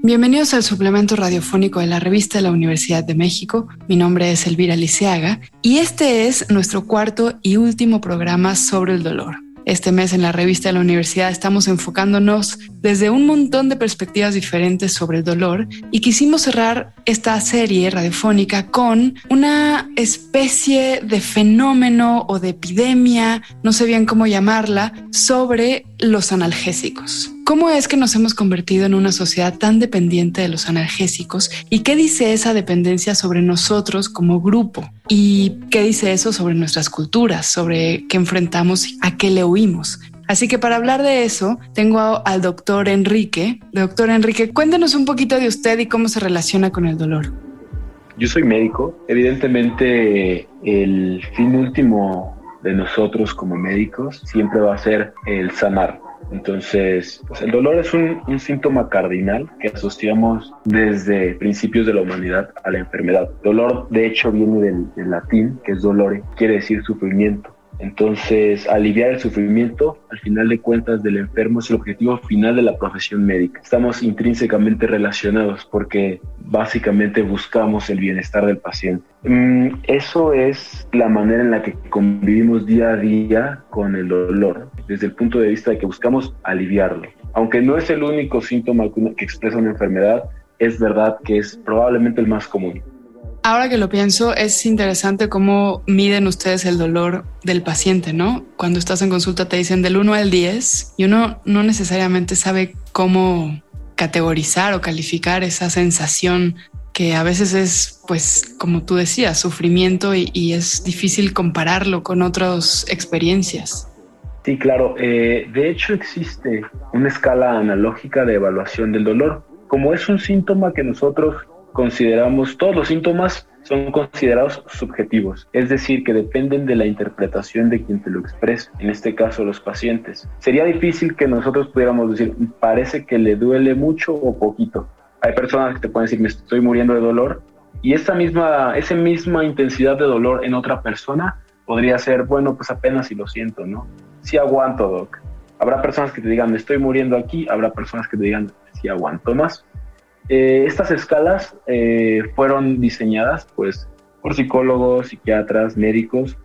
Bienvenidos al suplemento radiofónico de la revista de la Universidad de México. Mi nombre es Elvira Liceaga y este es nuestro cuarto y último programa sobre el dolor. Este mes en la revista de la universidad estamos enfocándonos desde un montón de perspectivas diferentes sobre el dolor y quisimos cerrar esta serie radiofónica con una especie de fenómeno o de epidemia, no sé bien cómo llamarla, sobre los analgésicos. ¿Cómo es que nos hemos convertido en una sociedad tan dependiente de los analgésicos? ¿Y qué dice esa dependencia sobre nosotros como grupo? ¿Y qué dice eso sobre nuestras culturas, sobre qué enfrentamos, a qué le huimos? Así que para hablar de eso, tengo al doctor Enrique. Doctor Enrique, cuéntenos un poquito de usted y cómo se relaciona con el dolor. Yo soy médico. Evidentemente, el fin último de nosotros como médicos siempre va a ser el sanar. Entonces, pues el dolor es un, síntoma cardinal que asociamos desde principios de la humanidad a la enfermedad. Dolor, de hecho, viene del, del latín, que es dolore, quiere decir sufrimiento. Entonces, aliviar el sufrimiento, al final de cuentas, del enfermo es el objetivo final de la profesión médica. Estamos intrínsecamente relacionados porque básicamente buscamos el bienestar del paciente. Mm, eso es la manera en la que convivimos día a día con el dolor, desde el punto de vista de que buscamos aliviarlo. Aunque no es el único síntoma que expresa una enfermedad, es verdad que es probablemente el más común. Ahora que lo pienso, es interesante cómo miden ustedes el dolor del paciente, ¿no? Cuando estás en consulta te dicen del 1 al 10 y uno no necesariamente sabe cómo categorizar o calificar esa sensación que a veces es, pues, como tú decías, sufrimiento y, es difícil compararlo con otras experiencias. Sí, claro. Eh, de hecho, existe una escala analógica de evaluación del dolor. Como es un síntoma que nosotros consideramos, todos los síntomas son considerados subjetivos, es decir, que dependen de la interpretación de quien te lo expresa, en este caso los pacientes. Sería difícil que nosotros pudiéramos decir, parece que le duele mucho o poquito. Hay personas que te pueden decir, me estoy muriendo de dolor, y esa misma, esa misma intensidad de dolor en otra persona podría ser, bueno, pues apenas si lo siento, ¿no? Sí aguanto, doc. Habrá personas que te digan, me estoy muriendo aquí, habrá personas que te digan, sí aguanto más. Eh, estas escalas eh, fueron diseñadas pues, por psicólogos, psiquiatras, médicos.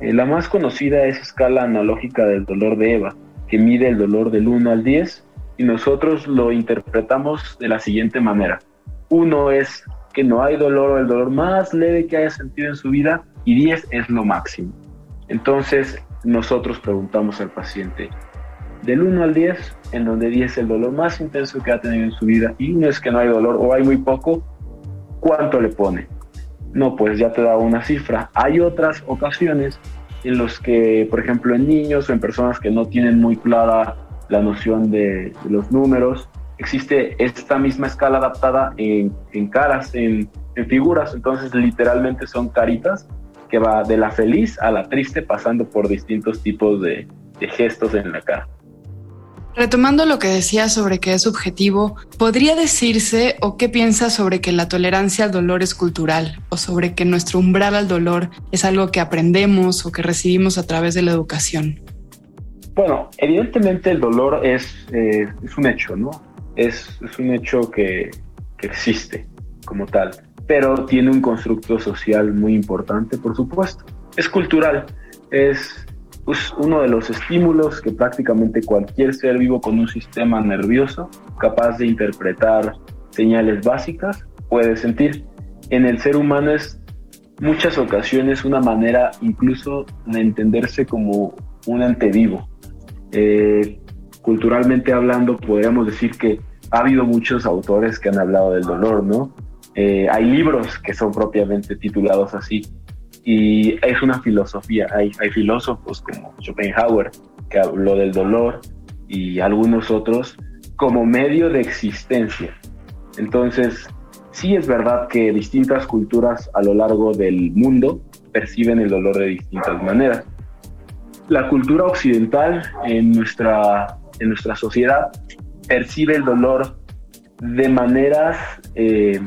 Eh, la más conocida es escala analógica del dolor de Eva, que mide el dolor del 1 al 10 y nosotros lo interpretamos de la siguiente manera. Uno es que no hay dolor o el dolor más leve que haya sentido en su vida y 10 es lo máximo. Entonces nosotros preguntamos al paciente, del 1 al 10, en donde 10 es el dolor más intenso que ha tenido en su vida y uno es que no hay dolor o hay muy poco, ¿cuánto le pone? No, pues ya te da una cifra. Hay otras ocasiones en los que, por ejemplo, en niños o en personas que no tienen muy clara la noción de, los números, existe esta misma escala adaptada en, caras, en, figuras, entonces literalmente son caritas que va de la feliz a la triste pasando por distintos tipos de gestos en la cara. Retomando lo que decía sobre que es subjetivo, ¿podría decirse o qué piensa sobre que la tolerancia al dolor es cultural o sobre que nuestro umbral al dolor es algo que aprendemos o que recibimos a través de la educación? Bueno, evidentemente el dolor es, eh, es un hecho, ¿no? Es, es un hecho que, que existe como tal, pero tiene un constructo social muy importante, por supuesto. Es cultural, es es uno de los estímulos que prácticamente cualquier ser vivo con un sistema nervioso capaz de interpretar señales básicas puede sentir. En el ser humano es muchas ocasiones una manera incluso de entenderse como un ente vivo. Eh, culturalmente hablando, podríamos decir que ha habido muchos autores que han hablado del dolor, ¿no? Eh, hay libros que son propiamente titulados así y es una filosofía. Hay, hay filósofos como Schopenhauer que habló del dolor y algunos otros como medio de existencia. Entonces, sí es verdad que distintas culturas a lo largo del mundo perciben el dolor de distintas maneras. la cultura occidental en nuestra, en nuestra sociedad percibe el dolor de maneras, eh,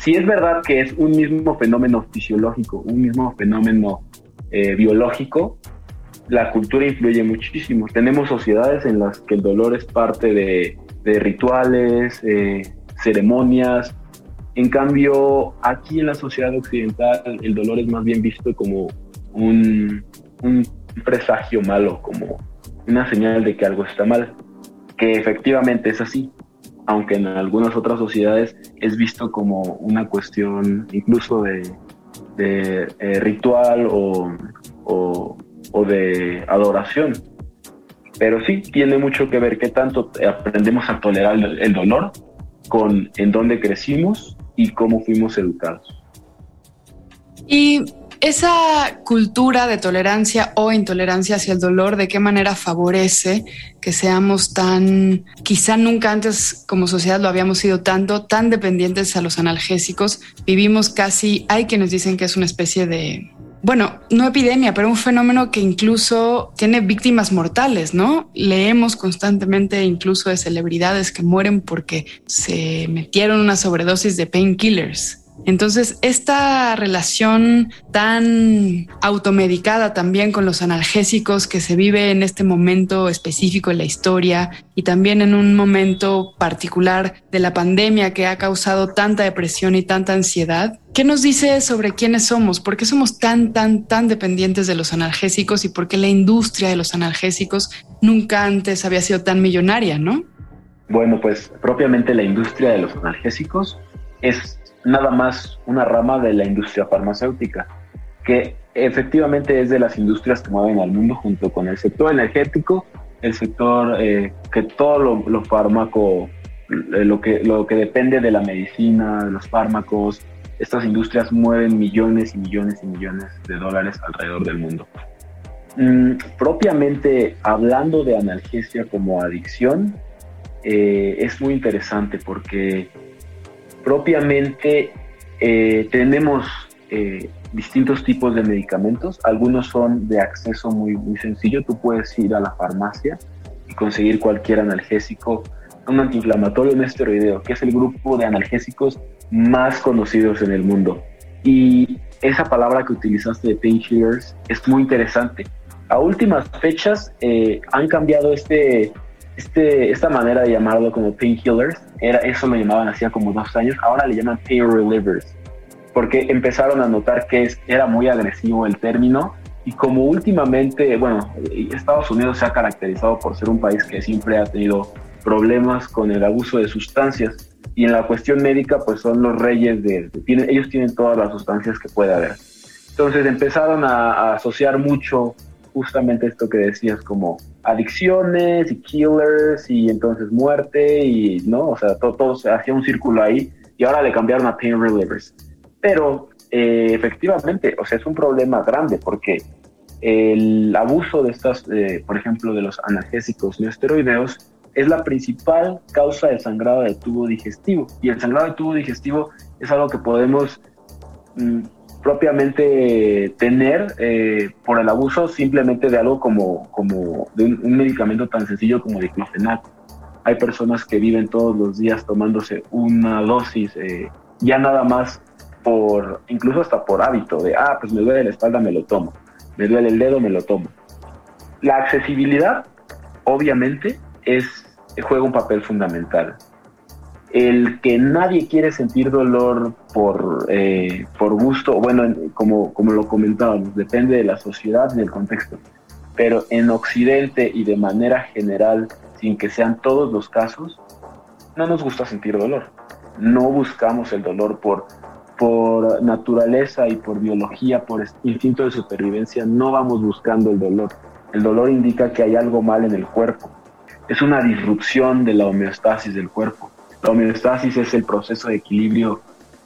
si es verdad que es un mismo fenómeno fisiológico, un mismo fenómeno eh, biológico, la cultura influye muchísimo. Tenemos sociedades en las que el dolor es parte de, rituales, eh, ceremonias. En cambio, aquí en la sociedad occidental el dolor es más bien visto como un, un presagio malo, como una señal de que algo está mal, que efectivamente es así, aunque en algunas otras sociedades es visto como una cuestión incluso de, eh, ritual o, o, de adoración. Pero sí, tiene mucho que ver qué tanto aprendemos a tolerar el dolor con en dónde crecimos y cómo fuimos educados. Y esa cultura de tolerancia o intolerancia hacia el dolor, ¿de qué manera favorece que seamos tan, quizá nunca antes como sociedad lo habíamos sido tanto, tan dependientes a los analgésicos? Vivimos casi, hay quienes dicen que es una especie de, bueno, no epidemia, pero un fenómeno que incluso tiene víctimas mortales, ¿no? Leemos constantemente incluso de celebridades que mueren porque se metieron una sobredosis de painkillers. Entonces, esta relación tan automedicada también con los analgésicos que se vive en este momento específico en la historia y también en un momento particular de la pandemia que ha causado tanta depresión y tanta ansiedad, ¿qué nos dice sobre quiénes somos? ¿Por qué somos tan, tan, tan dependientes de los analgésicos y por qué la industria de los analgésicos nunca antes había sido tan millonaria, no? Bueno, pues propiamente la industria de los analgésicos es nada más una rama de la industria farmacéutica, que efectivamente es de las industrias que mueven al mundo junto con el sector energético, el sector eh, que todo lo, lo fármaco, eh, lo que, lo que depende de la medicina, de los fármacos, estas industrias mueven millones y millones y millones de dólares alrededor del mundo. Mm, propiamente hablando de analgesia como adicción, eh, es muy interesante porque propiamente eh, tenemos eh, distintos tipos de medicamentos. Algunos son de acceso muy, muy sencillo. Tú puedes ir a la farmacia y conseguir cualquier analgésico, un antiinflamatorio, un esteroideo, que es el grupo de analgésicos más conocidos en el mundo. Y esa palabra que utilizaste de painkillers es muy interesante. A últimas fechas eh, han cambiado este este, esta manera de llamarlo como painkillers, era, eso lo llamaban hacía como dos años, ahora le llaman pain relievers, porque empezaron a notar que era muy agresivo el término y como últimamente, bueno, Estados Unidos se ha caracterizado por ser un país que siempre ha tenido problemas con el abuso de sustancias y en la cuestión médica pues son los reyes de, ellos tienen todas las sustancias que puede haber. Entonces empezaron a asociar mucho justamente esto que decías, como adicciones y killers y entonces muerte y, ¿no? O sea, todo, se hacía un círculo ahí y ahora le cambiaron a pain relievers. Pero eh, efectivamente, o sea, es un problema grande porque el abuso de estas, eh, por ejemplo, de los analgésicos esteroideos es la principal causa de sangrado del tubo digestivo. Y el sangrado del tubo digestivo es algo que podemos mm, propiamente tener eh, por el abuso simplemente de algo como, como de un, medicamento tan sencillo como diclofenaco. Hay personas que viven todos los días tomándose una dosis, eh, ya nada más por, incluso hasta por hábito, de, ah, pues me duele la espalda, me lo tomo, me duele el dedo, me lo tomo. La accesibilidad, obviamente, es, juega un papel fundamental el que nadie quiere sentir dolor por, eh, por gusto, bueno, como, como lo comentábamos, depende de la sociedad y del contexto, pero en Occidente y de manera general, sin que sean todos los casos, no nos gusta sentir dolor. No buscamos el dolor por, por naturaleza y por biología, por instinto de supervivencia, no vamos buscando el dolor. El dolor indica que hay algo mal en el cuerpo. Es una disrupción de la homeostasis del cuerpo la homeostasis es el proceso de equilibrio,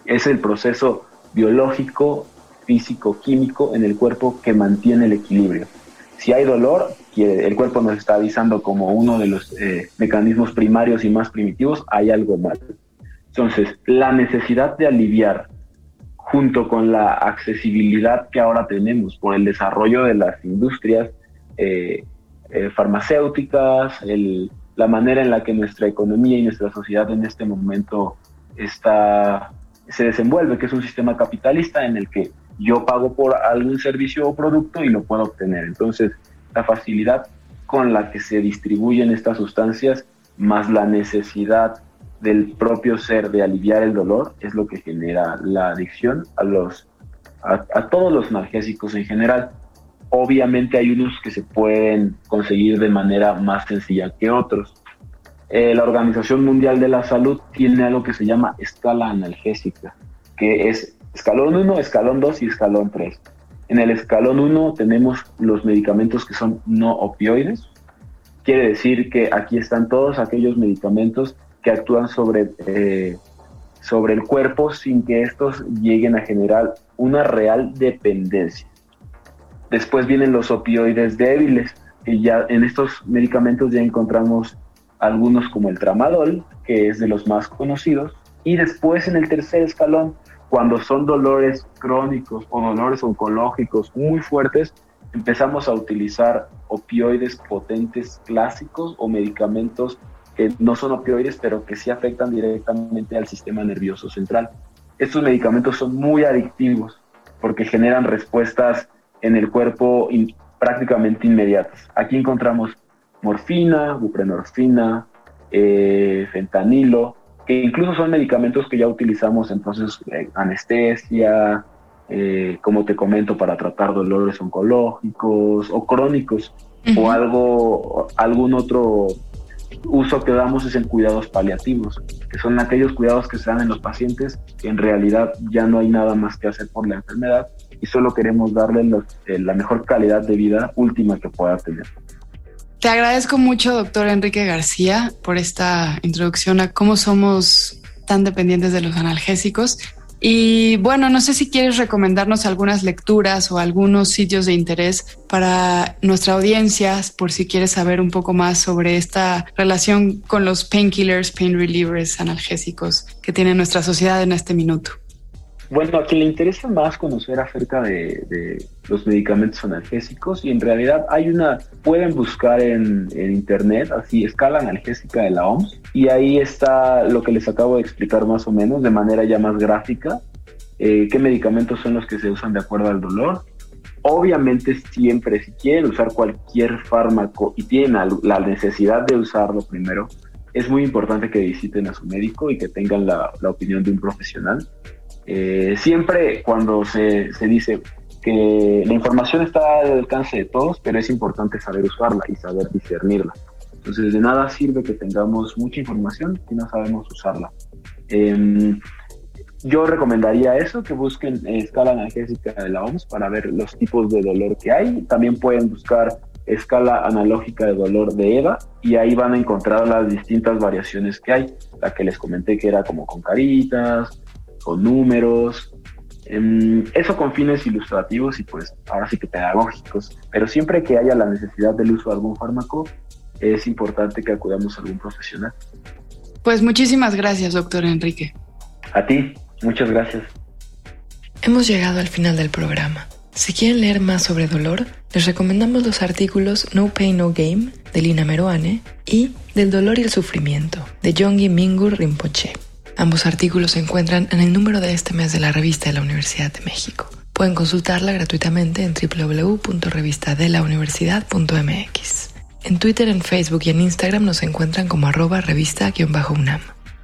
es el proceso biológico, físico, químico en el cuerpo que mantiene el equilibrio. Si hay dolor, el cuerpo nos está avisando como uno de los eh, mecanismos primarios y más primitivos, hay algo mal. Entonces, la necesidad de aliviar junto con la accesibilidad que ahora tenemos por el desarrollo de las industrias, eh, eh, farmacéuticas, la manera en la que nuestra economía y nuestra sociedad en este momento está, se desenvuelve, que es un sistema capitalista en el que yo pago por algún servicio o producto y lo puedo obtener. Entonces, la facilidad con la que se distribuyen estas sustancias, más la necesidad del propio ser de aliviar el dolor, es lo que genera la adicción a, los, a todos los analgésicos en general. Obviamente hay unos que se pueden conseguir de manera más sencilla que otros. Eh, la Organización Mundial de la Salud tiene algo que se llama escala analgésica, que es escalón 1, escalón 2 y escalón 3. En el escalón 1 tenemos los medicamentos que son no opioides. Quiere decir que aquí están todos aquellos medicamentos que actúan sobre, eh, sobre el cuerpo sin que estos lleguen a generar una real dependencia. Después vienen los opioides débiles, y ya en estos medicamentos ya encontramos algunos como el tramadol, que es de los más conocidos, y después en el tercer escalón, cuando son dolores crónicos o dolores oncológicos muy fuertes, empezamos a utilizar opioides potentes clásicos o medicamentos que no son opioides, pero que sí afectan directamente al sistema nervioso central. Estos medicamentos son muy adictivos porque generan respuestas en el cuerpo prácticamente inmediatas. Aquí encontramos morfina, buprenorfina, eh, fentanilo, que incluso son medicamentos que ya utilizamos en procesos de anestesia, eh, como te comento, para tratar dolores oncológicos o crónicos, o algo, algún otro uso que damos es en cuidados paliativos, que son aquellos cuidados que se dan en los pacientes que en realidad ya no hay nada más que hacer por la enfermedad y solo queremos darle eh, la mejor calidad de vida última que pueda tener. Te agradezco mucho, doctor Enrique García, por esta introducción a cómo somos tan dependientes de los analgésicos. Y bueno, no sé si quieres recomendarnos algunas lecturas o algunos sitios de interés para nuestra audiencia, por si quieres saber un poco más sobre esta relación con los painkillers, pain relievers, analgésicos que tiene nuestra sociedad en este minuto. Bueno, a quien le interesa más conocer acerca de, los medicamentos analgésicos y en realidad hay una, pueden buscar en, internet, así, escala analgésica de la OMS y ahí está lo que les acabo de explicar más o menos de manera ya más gráfica, eh, qué medicamentos son los que se usan de acuerdo al dolor. Obviamente siempre, si quieren usar cualquier fármaco y tienen la necesidad de usarlo primero, es muy importante que visiten a su médico y que tengan la opinión de un profesional eh, siempre cuando se, se, dice que la información está al alcance de todos, pero es importante saber usarla y saber discernirla. Entonces, de nada sirve que tengamos mucha información si no sabemos usarla. Em, yo recomendaría eso, que busquen escala analgésica de la OMS para ver los tipos de dolor que hay. También pueden buscar escala analógica de dolor de EVA y ahí van a encontrar las distintas variaciones que hay. La que les comenté que era como con caritas, con números, em, eso con fines ilustrativos y pues ahora sí que pedagógicos, pero siempre que haya la necesidad del uso de algún fármaco, es importante que acudamos a algún profesional. Pues muchísimas gracias, doctor Enrique. A ti, muchas gracias. Hemos llegado al final del programa. Si quieren leer más sobre dolor, les recomendamos los artículos No Pain No Game de Lina Meruane y Del dolor y el sufrimiento de Yonggi Mingur Rinpoche. Ambos artículos se encuentran en el número de este mes de la revista de la Universidad de México. Pueden consultarla gratuitamente en www.revistadelauniversidad.mx. En Twitter, en Facebook y en Instagram nos encuentran como arroba revista-unam.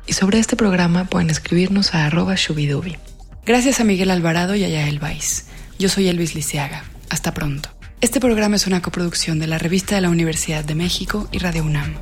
Y sobre este programa pueden escribirnos a arroba shubidubi. Gracias a Miguel Alvarado y a Yael Vais. Yo soy Elvis Liceaga. Hasta pronto. Este programa es una coproducción de la Revista de la Universidad de México y Radio UNAM.